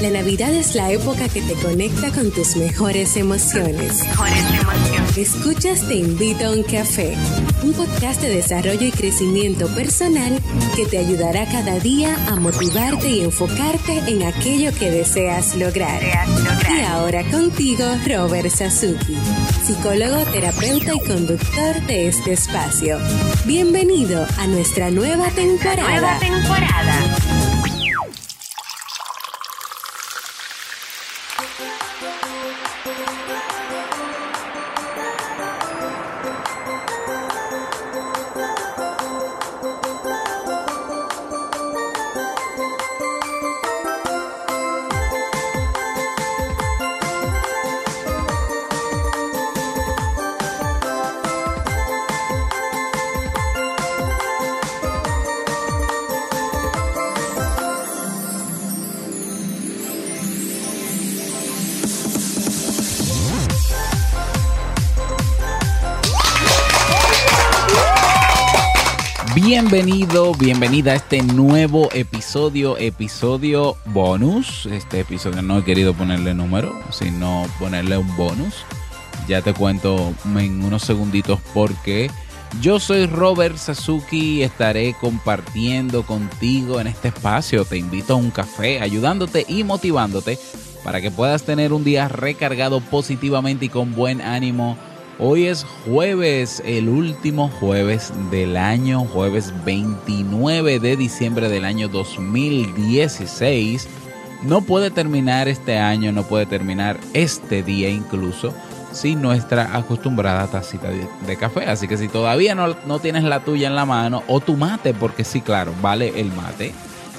La Navidad es la época que te conecta con tus mejores emociones. Escuchas Te invito a un café, un podcast de desarrollo y crecimiento personal que te ayudará cada día a motivarte y enfocarte en aquello que deseas lograr. Y ahora contigo, Robert Sasuki, psicólogo, terapeuta y conductor de este espacio. Bienvenido a nuestra nueva temporada. Nueva temporada. Bienvenido, bienvenida a este nuevo episodio, episodio bonus. Este episodio no he querido ponerle número, sino ponerle un bonus. Ya te cuento en unos segunditos por qué. Yo soy Robert Sasuki y estaré compartiendo contigo en este espacio. Te invito a un café, ayudándote y motivándote para que puedas tener un día recargado positivamente y con buen ánimo Hoy es jueves, el último jueves del año, jueves 29 de diciembre del año 2016. No puede terminar este año, no puede terminar este día incluso sin nuestra acostumbrada tacita de, café. Así que si todavía no, no tienes la tuya en la mano o tu mate, porque sí, claro, vale el mate,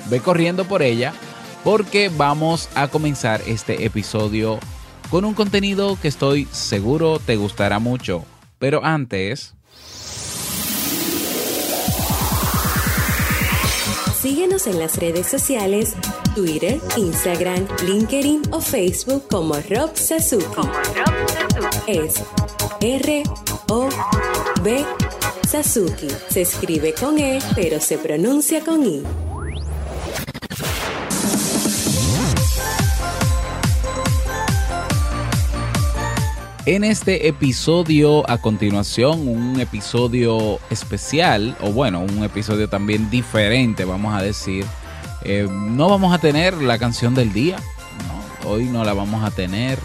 ve corriendo por ella porque vamos a comenzar este episodio con un contenido que estoy seguro te gustará mucho. Pero antes... Síguenos en las redes sociales, Twitter, Instagram, LinkedIn o Facebook como Rob Sasuki. Como Rob Sasuki. Es R O B Sasuki. Se escribe con E, pero se pronuncia con I. En este episodio, a continuación, un episodio especial, o bueno, un episodio también diferente, vamos a decir. Eh, no vamos a tener la canción del día, hoy no la vamos a tener.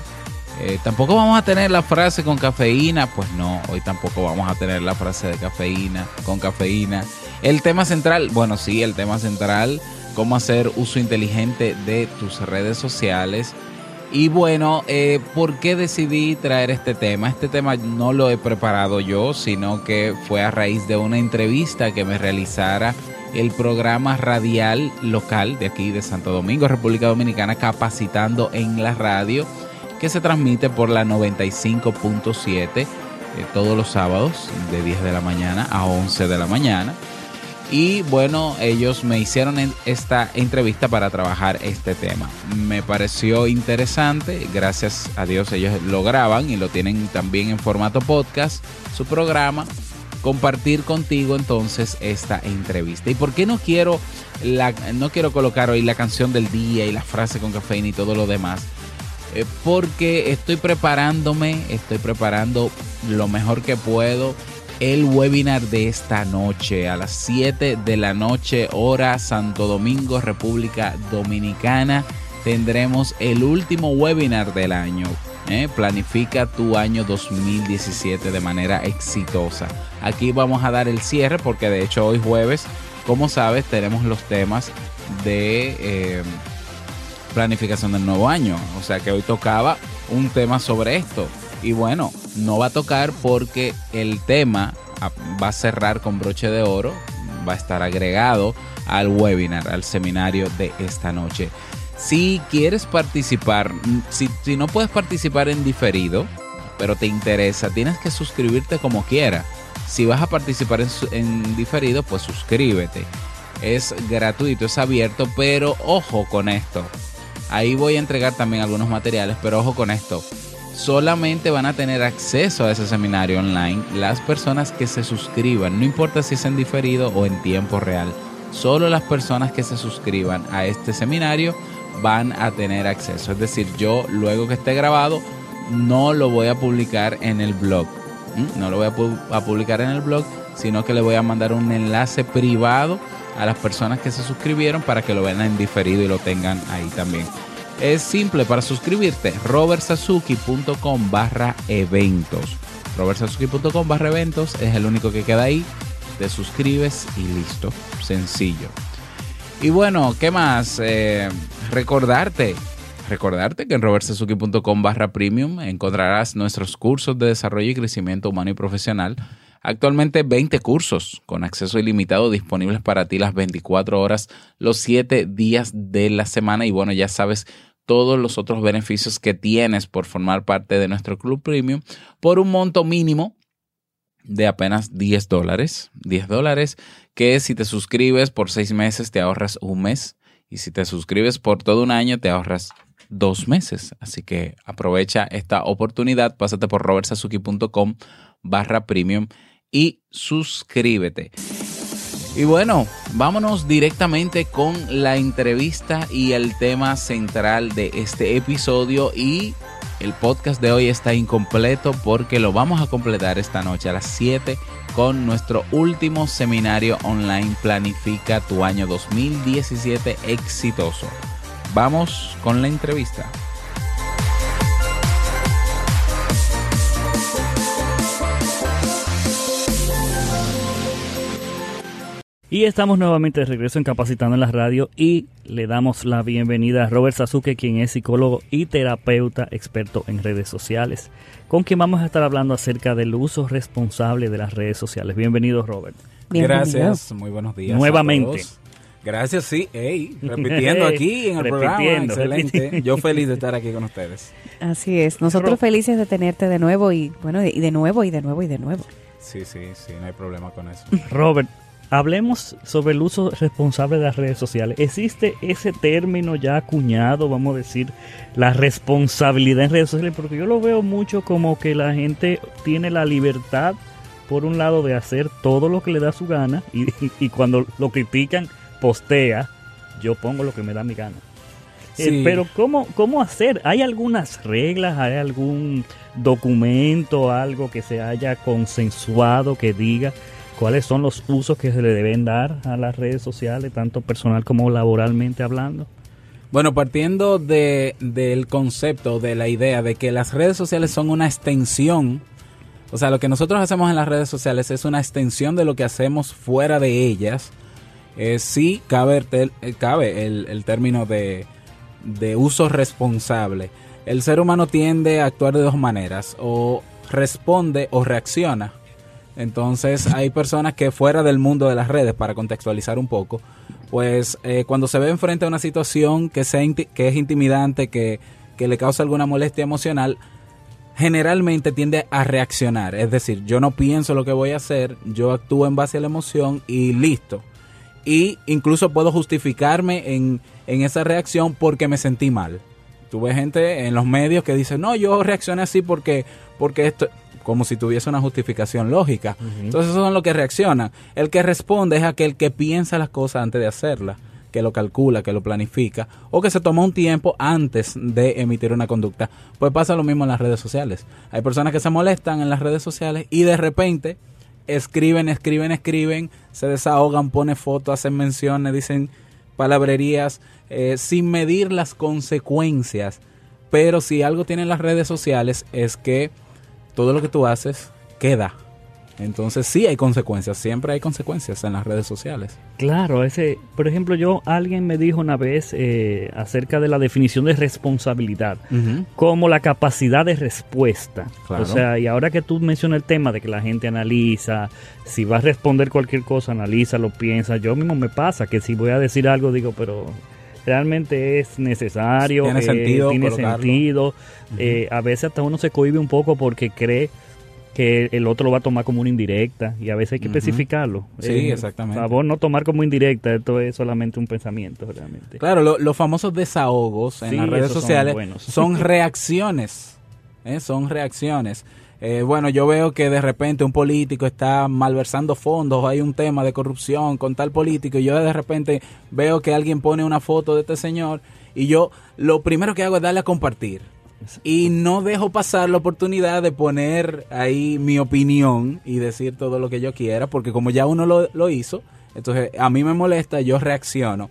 Eh, tampoco vamos a tener la frase con cafeína, pues no, hoy tampoco vamos a tener la frase de cafeína con cafeína. El tema central, bueno, sí, el tema central, cómo hacer uso inteligente de tus redes sociales y bueno, eh, ¿por qué decidí traer este tema? Este tema no lo he preparado yo, sino que fue a raíz de una entrevista que me realizara el programa radial local de aquí de Santo Domingo, República Dominicana, capacitando en la radio, que se transmite por la 95.7 eh, todos los sábados de 10 de la mañana a 11 de la mañana. Y bueno, ellos me hicieron esta entrevista para trabajar este tema. Me pareció interesante, gracias a Dios ellos lo graban y lo tienen también en formato podcast, su programa. Compartir contigo entonces esta entrevista. ¿Y por qué no quiero, la, no quiero colocar hoy la canción del día y la frase con cafeína y todo lo demás? Eh, porque estoy preparándome, estoy preparando lo mejor que puedo el webinar de esta noche a las 7 de la noche hora Santo Domingo, República Dominicana. Tendremos el último webinar del año. ¿eh? Planifica tu año 2017 de manera exitosa. Aquí vamos a dar el cierre porque de hecho hoy jueves, como sabes, tenemos los temas de eh, planificación del nuevo año. O sea que hoy tocaba un tema sobre esto. Y bueno, no va a tocar porque el tema va a cerrar con broche de oro, va a estar agregado al webinar, al seminario de esta noche. Si quieres participar, si, no puedes participar en diferido, pero te interesa, tienes que suscribirte como quiera. Si vas a participar en, en diferido, pues suscríbete. Es gratuito, es abierto, pero ojo con esto. Ahí voy a entregar también algunos materiales, pero ojo con esto solamente van a tener acceso a ese seminario online las personas que se suscriban, no importa si es en diferido o en tiempo real. Solo las personas que se suscriban a este seminario van a tener acceso. Es decir, yo luego que esté grabado no lo voy a publicar en el blog. No lo voy a, publicar en el blog, sino que le voy a mandar un enlace privado a las personas que se suscribieron para que lo vean en diferido y lo tengan ahí también. Es simple para suscribirte, robertsazuki.com barra eventos. robertsazuki.com barra eventos es el único que queda ahí. Te suscribes y listo. Sencillo. Y bueno, ¿qué más? Eh, recordarte Recordarte que en robertsazuki.com barra premium encontrarás nuestros cursos de desarrollo y crecimiento humano y profesional. Actualmente 20 cursos con acceso ilimitado disponibles para ti las 24 horas, los 7 días de la semana. Y bueno, ya sabes todos los otros beneficios que tienes por formar parte de nuestro club premium por un monto mínimo de apenas 10 dólares. 10 dólares que si te suscribes por 6 meses te ahorras un mes. Y si te suscribes por todo un año te ahorras dos meses. Así que aprovecha esta oportunidad, pásate por robertsazuki.com barra premium y suscríbete. Y bueno, vámonos directamente con la entrevista y el tema central de este episodio y el podcast de hoy está incompleto porque lo vamos a completar esta noche a las 7 con nuestro último seminario online Planifica tu año 2017 exitoso. Vamos con la entrevista. Y estamos nuevamente de regreso en Capacitando en la Radio y le damos la bienvenida a Robert Sasuke, quien es psicólogo y terapeuta experto en redes sociales, con quien vamos a estar hablando acerca del uso responsable de las redes sociales. Bienvenido, Robert. Gracias, muy buenos días. Nuevamente. Gracias, sí, repitiendo aquí en el programa, excelente. Yo feliz de estar aquí con ustedes. Así es, nosotros felices de tenerte de nuevo y bueno, y de nuevo y de nuevo y de nuevo. Sí, sí, sí, no hay problema con eso. Robert, hablemos sobre el uso responsable de las redes sociales. ¿Existe ese término ya acuñado, vamos a decir, la responsabilidad en redes sociales? Porque yo lo veo mucho como que la gente tiene la libertad, por un lado, de hacer todo lo que le da su gana y, y cuando lo critican postea, yo pongo lo que me da mi gana. Eh, pero ¿cómo, ¿cómo hacer? ¿Hay algunas reglas? ¿Hay algún documento, algo que se haya consensuado que diga cuáles son los usos que se le deben dar a las redes sociales, tanto personal como laboralmente hablando? Bueno, partiendo de, del concepto, de la idea de que las redes sociales son una extensión, o sea, lo que nosotros hacemos en las redes sociales es una extensión de lo que hacemos fuera de ellas, eh, sí cabe, el, eh, cabe el, término de, uso responsable. El ser humano tiende a actuar de dos maneras, o responde o reacciona. Entonces hay personas que fuera del mundo de las redes, para contextualizar un poco, pues eh, cuando se ve enfrente a una situación que, sea que es intimidante, que, que le causa alguna molestia emocional, generalmente tiende a reaccionar. Es decir, yo no pienso lo que voy a hacer, yo actúo en base a la emoción y listo y incluso puedo justificarme en, esa reacción porque me sentí mal. Tuve gente en los medios que dice, no, yo reaccioné así porque, porque esto, como si tuviese una justificación lógica. Entonces, eso es lo que reacciona. El que responde es aquel que piensa las cosas antes de hacerlas, que lo calcula, que lo planifica, o que se toma un tiempo antes de emitir una conducta. Pues pasa lo mismo en las redes sociales. Hay personas que se molestan en las redes sociales y de repente escriben, escriben, escriben, se desahogan, ponen fotos, hacen menciones, dicen palabrerías, eh, sin medir las consecuencias. Pero si algo tienen las redes sociales es que todo lo que tú haces queda entonces sí hay consecuencias, siempre hay consecuencias en las redes sociales. Claro, ese, por ejemplo, yo alguien me dijo una vez eh, acerca de la definición de responsabilidad como la capacidad de respuesta. O sea, y ahora que tú mencionas el tema de que la gente analiza, si va a responder cualquier cosa, analiza, lo piensa. Yo mismo me pasa que si voy a decir algo digo, pero realmente es necesario, tiene sentido, tiene sentido. Eh, a veces hasta uno se cohibe un poco porque cree que el otro lo va a tomar como una indirecta y a veces hay que especificarlo. Sí, eh, exactamente. Por favor, no tomar como indirecta, esto es solamente un pensamiento realmente. Claro, los famosos desahogos en las redes sociales son, reacciones, ¿eh? son reacciones. Eh, bueno, yo veo que de repente un político está malversando fondos, hay un tema de corrupción con tal político y yo de repente veo que alguien pone una foto de este señor y yo lo primero que hago es darle a compartir. Y no dejo pasar la oportunidad de poner ahí mi opinión y decir todo lo que yo quiera, porque como ya uno lo, lo hizo, entonces a mí me molesta, yo reacciono.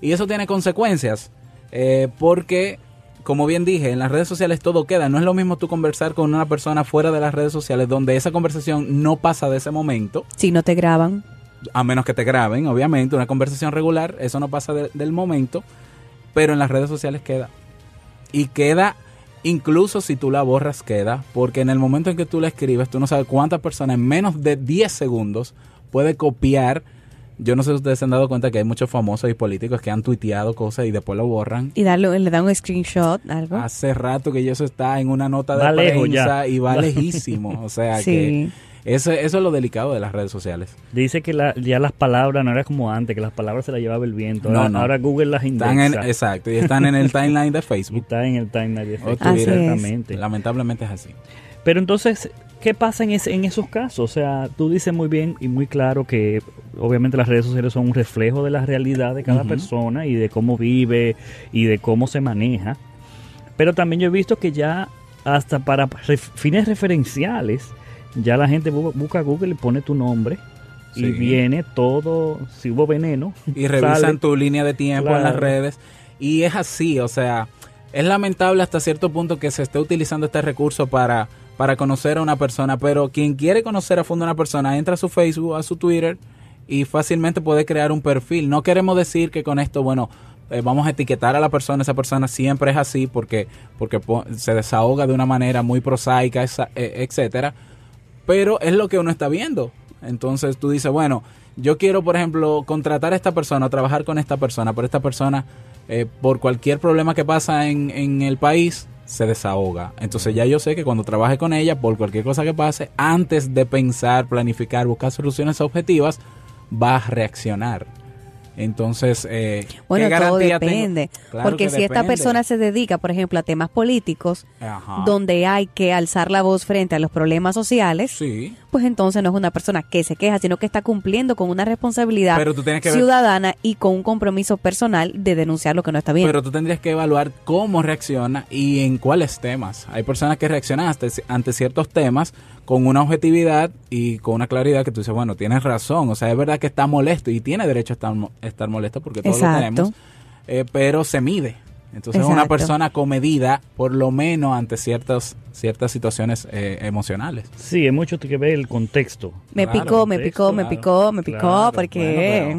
Y eso tiene consecuencias, eh, porque como bien dije, en las redes sociales todo queda. No es lo mismo tú conversar con una persona fuera de las redes sociales donde esa conversación no pasa de ese momento. Si no te graban. A menos que te graben, obviamente, una conversación regular, eso no pasa del momento, pero en las redes sociales queda. Y queda, incluso si tú la borras, queda, porque en el momento en que tú la escribes, tú no sabes cuántas personas en menos de 10 segundos puede copiar yo no sé si ustedes se han dado cuenta que hay muchos famosos y políticos que han tuiteado cosas y después lo borran. Y darle, le dan un screenshot, algo. Hace rato que eso está en una nota de prensa y va lejísimo. O sea que eso, eso es lo delicado de las redes sociales. Dice que ya las palabras no era como antes, que las palabras se las llevaba el viento. Ahora, no, ahora Google las indexa. exacto, y están en el timeline de Facebook. está en el timeline de Facebook. Lamentablemente es así. Pero entonces, ¿qué pasa en, en esos casos? O sea, tú dices muy bien y muy claro que obviamente las redes sociales son un reflejo de la realidad de cada persona y de cómo vive y de cómo se maneja. Pero también yo he visto que ya hasta para fines referenciales, ya la gente busca Google y pone tu nombre y viene todo, si hubo veneno. Y revisan tu línea de tiempo en las redes. Y es así, o sea, es lamentable hasta cierto punto que se esté utilizando este recurso para para conocer a una persona, pero quien quiere conocer a fondo a una persona entra a su Facebook, a su Twitter y fácilmente puede crear un perfil. No queremos decir que con esto, bueno, eh, vamos a etiquetar a la persona, esa persona siempre es así porque, porque se desahoga de una manera muy prosaica, eh, etcétera, pero es lo que uno está viendo. Entonces tú dices, bueno, yo quiero, por ejemplo, contratar a esta persona, trabajar con esta persona, pero esta persona, eh, por cualquier problema que pasa en, en el país, se desahoga. Entonces ya yo sé que cuando trabaje con ella, por cualquier cosa que pase, antes de pensar, planificar, buscar soluciones objetivas, va a reaccionar. Entonces, eh, bueno, todo depende. porque si esta persona se dedica, por ejemplo, a temas políticos, donde hay que alzar la voz frente a los problemas sociales, pues entonces no es una persona que se queja, sino que está cumpliendo con una responsabilidad ciudadana y con un compromiso personal de denunciar lo que no está bien. Pero tú tendrías que evaluar cómo reacciona y en cuáles temas. Hay personas que reaccionan ante ciertos temas con una objetividad y con una claridad que tú dices, bueno, tienes razón, o sea, es verdad que está molesto y tiene derecho a estar, estar molesto porque todos lo tenemos, eh, pero se mide. Entonces es una persona comedida, por lo menos ante ciertas ciertas situaciones eh, emocionales. Sí, es mucho que ver el contexto. Me picó, me picó, me picó, me picó, porque...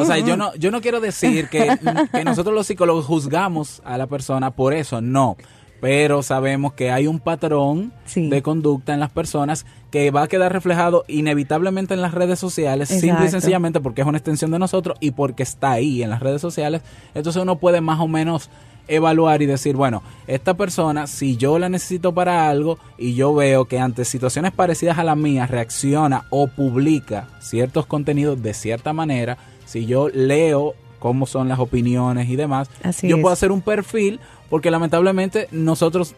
o sea, yo no, yo no quiero decir que, que nosotros los psicólogos juzgamos a la persona por eso, no pero sabemos que hay un patrón de conducta en las personas que va a quedar reflejado inevitablemente en las redes sociales, simple y sencillamente porque es una extensión de nosotros y porque está ahí en las redes sociales. Entonces uno puede más o menos evaluar y decir, bueno, esta persona, si yo la necesito para algo y yo veo que ante situaciones parecidas a las mías reacciona o publica ciertos contenidos de cierta manera, si yo leo cómo son las opiniones y demás, yo puedo hacer un perfil porque lamentablemente nosotros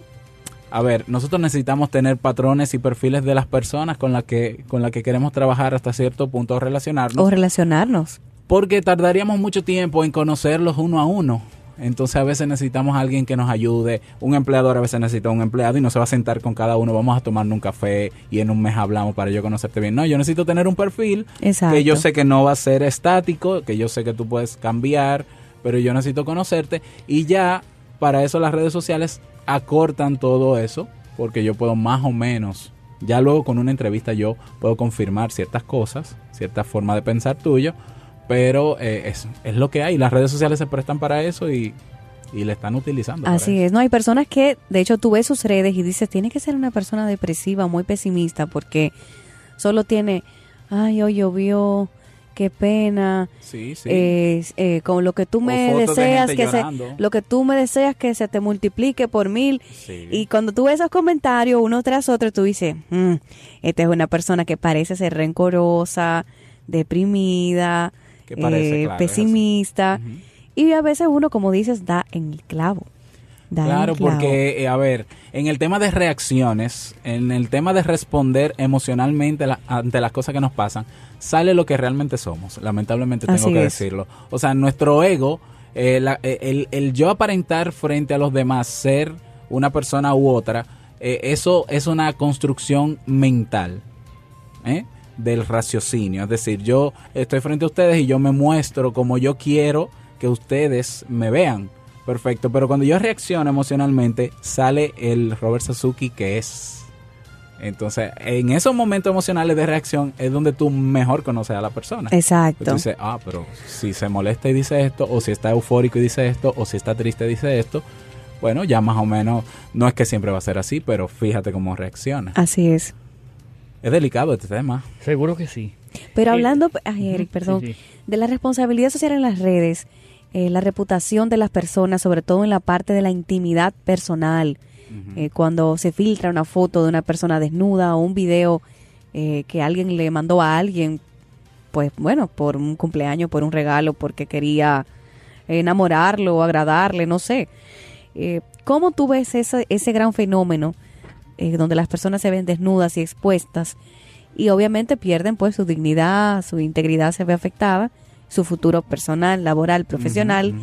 a ver, nosotros necesitamos tener patrones y perfiles de las personas con las que con la que queremos trabajar hasta cierto punto o relacionarnos. O relacionarnos. Porque tardaríamos mucho tiempo en conocerlos uno a uno. Entonces a veces necesitamos a alguien que nos ayude. Un empleador a veces necesita un empleado y no se va a sentar con cada uno. Vamos a tomarnos un café y en un mes hablamos para yo conocerte bien. No, yo necesito tener un perfil que yo sé que no va a ser estático, que yo sé que tú puedes cambiar, pero yo necesito conocerte y ya para eso las redes sociales acortan todo eso, porque yo puedo más o menos, ya luego con una entrevista yo puedo confirmar ciertas cosas, cierta forma de pensar tuyo, pero eh, es, es, lo que hay. Las redes sociales se prestan para eso y, y le están utilizando. Así es, no hay personas que, de hecho, tú ves sus redes y dices, tiene que ser una persona depresiva, muy pesimista, porque solo tiene, ay, hoy llovió, qué pena. Sí, sí. Eh, con lo que tú me deseas que se, lo que tú me deseas que se te multiplique por mil. Y cuando tú ves esos comentarios uno tras otro, tú dices, mm, esta es una persona que parece ser rencorosa, deprimida, eh, pesimista. Y a veces uno, como dices, da en el clavo. claro, porque, eh, a ver, en el tema de reacciones, en el tema de responder emocionalmente ante las cosas que nos pasan, sale lo que realmente somos, lamentablemente tengo que decirlo. O sea, nuestro ego Eh, eh, el, el, yo aparentar frente a los demás ser una persona u otra, eh, eso es una construcción mental del raciocinio. Es decir, yo estoy frente a ustedes y yo me muestro como yo quiero que ustedes me vean. Perfecto, pero cuando yo reacciono emocionalmente, sale el Robert Sasuki que es entonces, en esos momentos emocionales de reacción es donde tú mejor conoces a la persona. Exacto. Tú dices, ah, pero si se molesta y dice esto, o si está eufórico y dice esto, o si está triste y dice esto, bueno, ya más o menos, no es que siempre va a ser así, pero fíjate cómo reacciona. Así es. Es delicado este tema. Seguro que sí. Pero hablando, ay, Eric, perdón, de la responsabilidad social en las redes, eh, la reputación de las personas, sobre todo en la parte de la intimidad personal, eh, cuando se filtra una foto de una persona desnuda o un video eh, que alguien le mandó a alguien, pues bueno, por un cumpleaños, por un regalo, porque quería enamorarlo o agradarle, no sé. Eh, ¿Cómo tú ves ese, ese gran fenómeno donde las personas se ven desnudas y expuestas y obviamente pierden pues su dignidad, su integridad se ve afectada, su futuro personal, laboral, profesional?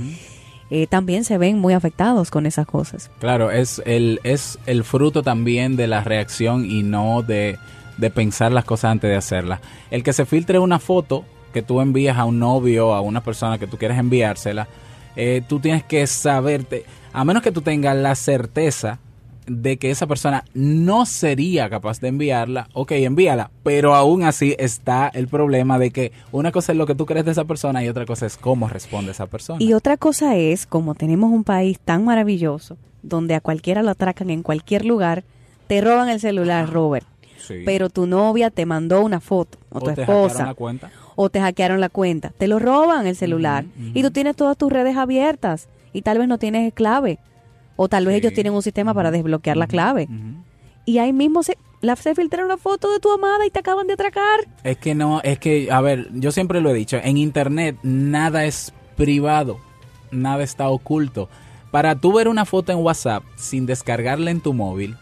Eh, también se ven muy afectados con esas cosas. Claro, es el, es el fruto también de la reacción y no de, pensar las cosas antes de hacerlas. El que se filtre una foto que tú envías a un novio, a una persona que tú quieres enviársela, eh, tú tienes que saberte, a menos que tú tengas la certeza de que esa persona no sería capaz de enviarla, ok, envíala, pero aún así está el problema de que una cosa es lo que tú crees de esa persona y otra cosa es cómo responde esa persona. Y otra cosa es, como tenemos un país tan maravilloso, donde a cualquiera lo atracan en cualquier lugar, te roban el celular, Robert. Pero tu novia te mandó una foto, o, tu esposa, o te hackearon la cuenta, te lo roban el celular y tú tienes todas tus redes abiertas y tal vez no tienes clave o tal vez ellos tienen un sistema para desbloquear la clave. Y ahí mismo se, la, se filtraron la foto de tu amada y te acaban de atracar. Es que no, es que, a ver, yo siempre lo he dicho, en Internet nada es privado, nada está oculto. Para tú ver una foto en WhatsApp sin descargarla en tu móvil,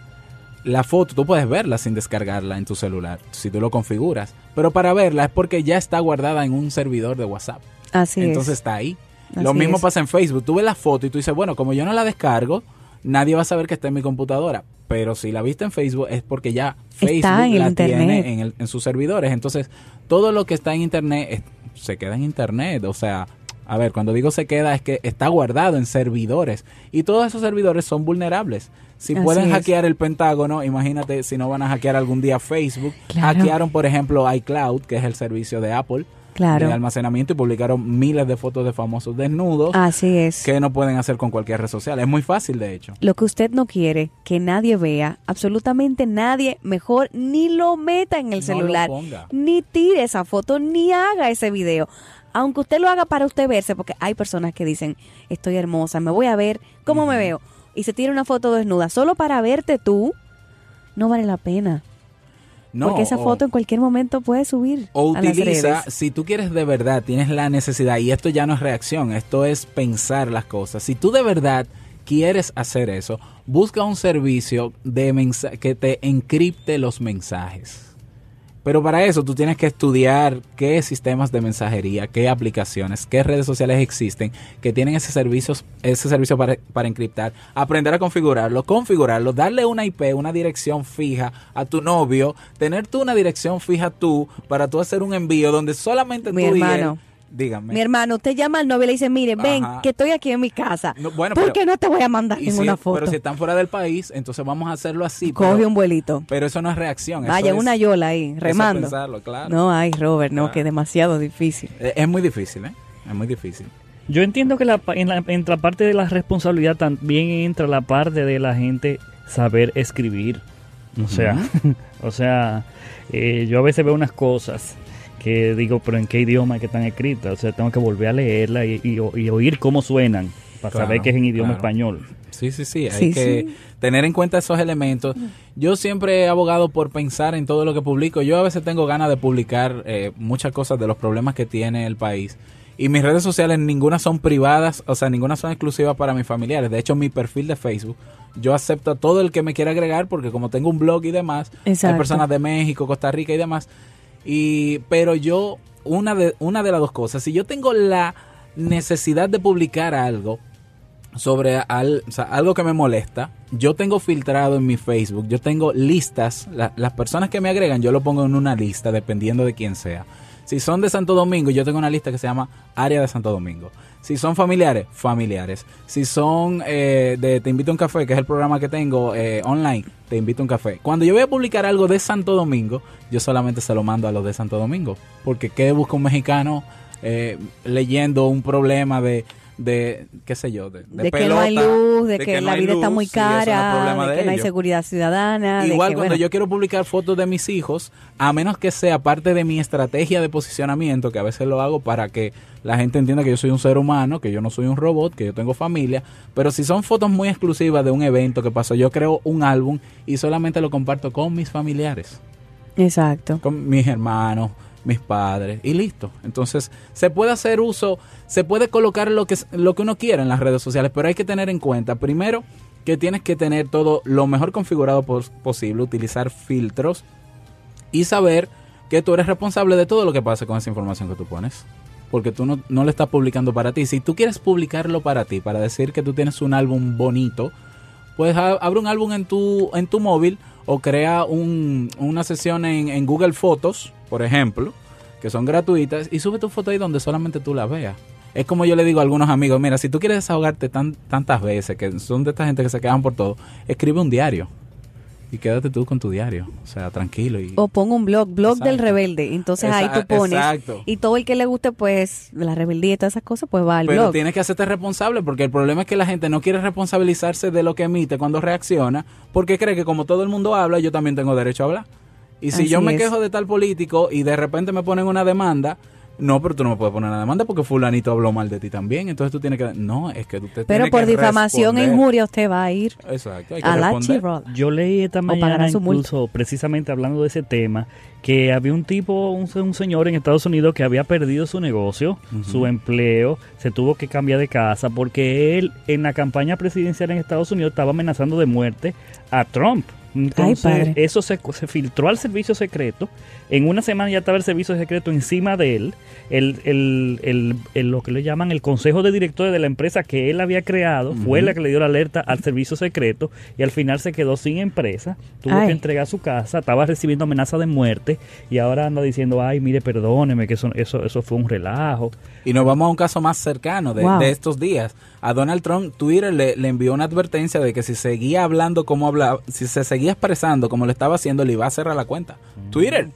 la foto tú puedes verla sin descargarla en tu celular, si tú lo configuras. Pero para verla es porque ya está guardada en un servidor de WhatsApp. Así Entonces está ahí. Lo mismo pasa en Facebook. Tú ves la foto y tú dices, bueno, como yo no la descargo, nadie va a saber que está en mi computadora. Pero si la viste en Facebook es porque ya Facebook la tiene en, sus servidores. Entonces, todo lo que está en Internet se queda en Internet. O sea, a ver, cuando digo se queda es que está guardado en servidores. Y todos esos servidores son vulnerables. Si pueden hackear el Pentágono, imagínate si no van a hackear algún día Facebook. Hackearon, por ejemplo, iCloud, que es el servicio de Apple claro. de almacenamiento y publicaron miles de fotos de famosos desnudos. Así es. Que no pueden hacer con cualquier red social. Es muy fácil, de hecho. Lo que usted no quiere que nadie vea, absolutamente nadie, mejor ni lo meta en el celular, ni tire esa foto, ni haga ese video. Aunque usted lo haga para usted verse, porque hay personas que dicen, estoy hermosa, me voy a ver, ¿cómo me veo? Y se tira una foto desnuda solo para verte tú, no vale la pena. Porque esa foto en cualquier momento puede subir. O utiliza, si tú quieres de verdad, tienes la necesidad, y esto ya no es reacción, esto es pensar las cosas. Si tú de verdad quieres hacer eso, busca un servicio de que te encripte los mensajes. Pero para eso tú tienes que estudiar qué sistemas de mensajería, qué aplicaciones, qué redes sociales existen que tienen ese servicio, ese servicio para, para encriptar, aprender a configurarlo, configurarlo, darle una IP, una dirección fija a tu novio, tener tú una dirección fija tú para tú hacer un envío donde solamente Mi tú hermano. Dígame. Mi hermano, usted llama al novio y le dice, mire, ven, que estoy aquí en mi casa. ¿Por qué no te voy a mandar ninguna foto? Pero si están fuera del país, entonces vamos a hacerlo así. Coge un vuelito. Pero eso no es reacción. Vaya, una yola ahí, remando. claro. No, ay, Robert, no, que es demasiado difícil. Eh, es, muy difícil, ¿eh? Es muy difícil. Yo entiendo que la, en, la, en la parte de la responsabilidad también entra la parte de la gente saber escribir. O sea, o sea, eh, yo a veces veo unas cosas que digo, pero en qué idioma que están escritas. O sea, tengo que volver a leerla y, oír cómo suenan para saber que es en idioma español. Sí, sí, sí, hay que tener en cuenta esos elementos. Yo siempre he abogado por pensar en todo lo que publico. Yo a veces tengo ganas de publicar eh, muchas cosas de los problemas que tiene el país. Y mis redes sociales ninguna son privadas, o sea, ninguna son exclusivas para mis familiares. De hecho, mi perfil de Facebook, yo acepto a todo el que me quiera agregar porque como tengo un blog y demás, hay personas de México, Costa Rica y demás, y, pero yo, una de, una de las dos cosas, si yo tengo la, necesidad de publicar algo sobre algo que me molesta, yo tengo filtrado en mi Facebook, yo tengo listas, las personas que me agregan yo lo pongo en una lista dependiendo de quién sea. Si son de Santo Domingo, yo tengo una lista que se llama Área de Santo Domingo. Si son familiares, familiares. Si son eh, de Te invito a un café, que es el programa que tengo eh, online, Te invito a un café. Cuando yo voy a publicar algo de Santo Domingo, yo solamente se lo mando a los de Santo Domingo. Porque ¿qué busca un mexicano eh, leyendo un problema de de, qué sé yo, de, de, que no hay luz, de, que, la vida está muy cara, de, que no hay seguridad ciudadana. Igual cuando yo quiero publicar fotos de mis hijos, a menos que sea parte de mi estrategia de posicionamiento, que a veces lo hago para que la gente entienda que yo soy un ser humano, que yo no soy un robot, que yo tengo familia, pero si son fotos muy exclusivas de un evento que pasó, yo creo un álbum y solamente lo comparto con mis familiares. Exacto. Con mis hermanos, mis padres y listo. Entonces, se puede hacer uso, se puede colocar lo que, lo que uno quiera en las redes sociales, pero hay que tener en cuenta, primero, que tienes que tener todo lo mejor configurado posible, utilizar filtros y saber que tú eres responsable de todo lo que pase con esa información que tú pones. Porque tú no, no lo estás publicando para ti. Si tú quieres publicarlo para ti, para decir que tú tienes un álbum bonito, pues abre un álbum en tu, en tu móvil o crea un, una sesión en, en, Google Fotos, por ejemplo, que son gratuitas, y sube tu foto ahí donde solamente tú la veas. Es como yo le digo a algunos amigos, mira, si tú quieres desahogarte tan, tantas veces, que son de esta gente que se quedan por todo, escribe un diario y quédate tú con tu diario, o sea, tranquilo. Y... O pongo un blog, blog del rebelde, entonces ahí tú pones. Y todo el que le guste, pues, la rebeldía y todas esas cosas, pues va al blog. Pero tienes que hacerte responsable, porque el problema es que la gente no quiere responsabilizarse de lo que emite cuando reacciona, porque cree que como todo el mundo habla, yo también tengo derecho a hablar. Y si yo me quejo de tal político y de repente me ponen una demanda, no, pero tú no me puedes poner una demanda porque fulanito habló mal de ti también. Entonces tú tienes que... No, es que tú te Pero por difamación e injuria usted va a ir Exacto, a la Yo leí esta mañana incluso, precisamente hablando de ese tema, que había un tipo, un, señor en Estados Unidos que había perdido su negocio, su empleo, se tuvo que cambiar de casa porque él en la campaña presidencial en Estados Unidos estaba amenazando de muerte a Trump. Entonces, eso se, se, filtró al servicio secreto. En una semana ya estaba el servicio secreto encima de él. El, el, el, lo que le llaman el consejo de directores de la empresa que él había creado fue la que le dio la alerta al servicio secreto y al final se quedó sin empresa. Tuvo que entregar su casa, estaba recibiendo amenaza de muerte y ahora anda diciendo, ay, mire, perdóneme, que eso, eso, eso fue un relajo. Y nos vamos a un caso más cercano de, de estos días. A Donald Trump, Twitter le, le envió una advertencia de que si seguía hablando como hablaba, si se seguía expresando como lo estaba haciendo, le iba a cerrar la cuenta. Mm. Twitter.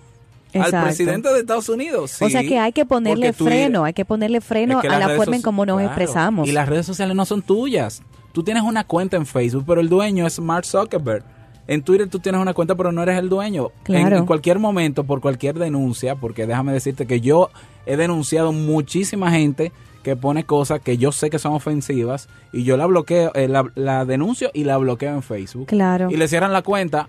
Al presidente de Estados Unidos. o sea que hay que ponerle freno, hay que ponerle freno a la forma en cómo nos expresamos. Y las redes sociales no son tuyas. Tú tienes una cuenta en Facebook, pero el dueño es Mark Zuckerberg. En Twitter tú tienes una cuenta, pero no eres el dueño. En, cualquier momento, por cualquier denuncia, porque déjame decirte que yo he denunciado muchísima gente que pone cosas que yo sé que son ofensivas y yo la bloqueo, eh, la, denuncio y la bloqueo en Facebook. Claro. Y le cierran la cuenta.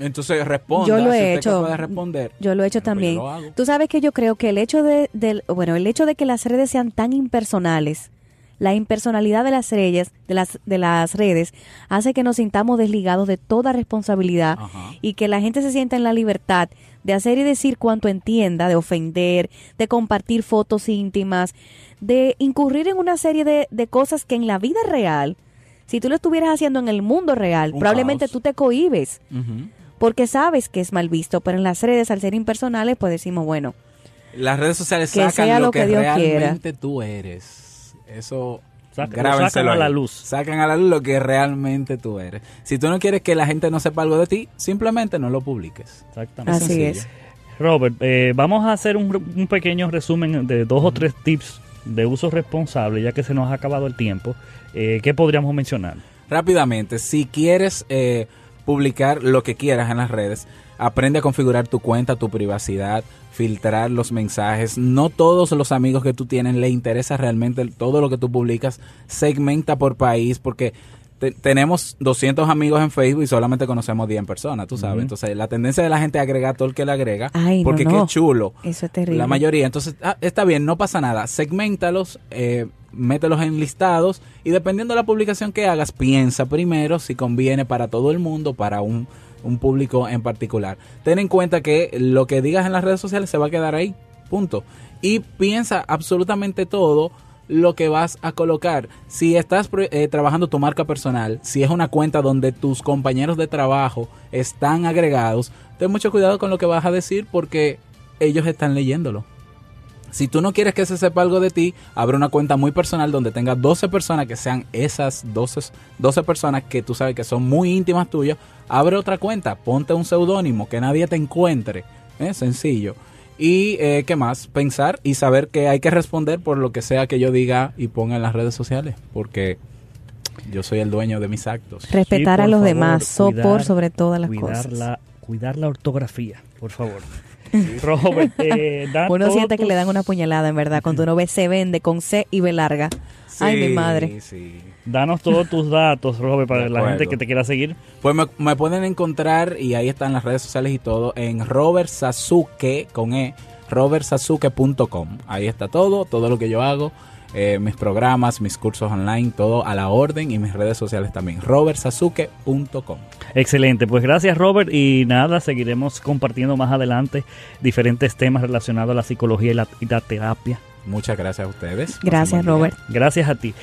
Entonces responda. Yo lo he hecho. responder. Yo lo he hecho pues también. Tú sabes que yo creo que el hecho de, bueno, el hecho de que las redes sean tan impersonales, la impersonalidad de las redes, de las, de las redes, hace que nos sintamos desligados de toda responsabilidad y que la gente se sienta en la libertad de hacer y decir cuanto entienda, de ofender, de compartir fotos íntimas, de incurrir en una serie de, de cosas que en la vida real, si tú lo estuvieras haciendo en el mundo real, probablemente tú te cohibes. Porque sabes que es mal visto, pero en las redes, al ser impersonales, pues decimos, bueno. Las redes sociales sacan lo, que, realmente tú eres. Eso sacan a la luz. Sacan a la luz lo que realmente tú eres. Si tú no quieres que la gente no sepa algo de ti, simplemente no lo publiques. Exactamente. Así es. Robert, eh, vamos a hacer un, un, pequeño resumen de dos o tres tips de uso responsable, ya que se nos ha acabado el tiempo, eh, ¿qué podríamos mencionar? Rápidamente, si quieres eh, publicar lo que quieras en las redes, aprende a configurar tu cuenta, tu privacidad, filtrar los mensajes. No todos los amigos que tú tienes le interesa realmente todo lo que tú publicas. Segmenta por país, porque tenemos 200 amigos en Facebook y solamente conocemos 10 personas, tú sabes. Entonces, la tendencia de la gente es agregar todo el que le agrega, porque qué chulo. Eso es terrible. La mayoría. Entonces, ah, está bien, no pasa nada. Segmentalos, eh, mételos en listados y dependiendo de la publicación que hagas, piensa primero si conviene para todo el mundo, para un, un público en particular. Ten en cuenta que lo que digas en las redes sociales se va a quedar ahí, punto. Y piensa absolutamente todo lo que vas a colocar. Si estás eh, trabajando tu marca personal, si es una cuenta donde tus compañeros de trabajo están agregados, ten mucho cuidado con lo que vas a decir porque ellos están leyéndolo. Si tú no quieres que se sepa algo de ti, abre una cuenta muy personal donde tenga 12 personas que sean esas 12, 12 personas que tú sabes que son muy íntimas tuyas. Abre otra cuenta, ponte un seudónimo, que nadie te encuentre. ¿eh? Sencillo. Y eh, qué más, pensar y saber que hay que responder por lo que sea que yo diga y ponga en las redes sociales, porque yo soy el dueño de mis actos. Respetar a los demás, sopor sobre todas las cosas. La, cuidar la ortografía, por favor. Robert, eh, uno siente que le dan una puñalada, en verdad, cuando uno ve se vende con C y B larga. Ay, mi madre. Danos todos tus datos, Robert, para la gente que te quiera seguir. Pues me, pueden encontrar, y ahí están las redes sociales y todo, en Robert Sasuke, con E, robertsasuke.com. Ahí está todo, todo lo que yo hago. Eh, mis programas, mis cursos online, todo a la orden y mis redes sociales también. robertsasuke.com. Excelente, pues gracias Robert y nada, seguiremos compartiendo más adelante diferentes temas relacionados a la psicología y la, terapia. Muchas gracias a ustedes. Gracias Robert. Gracias a ti.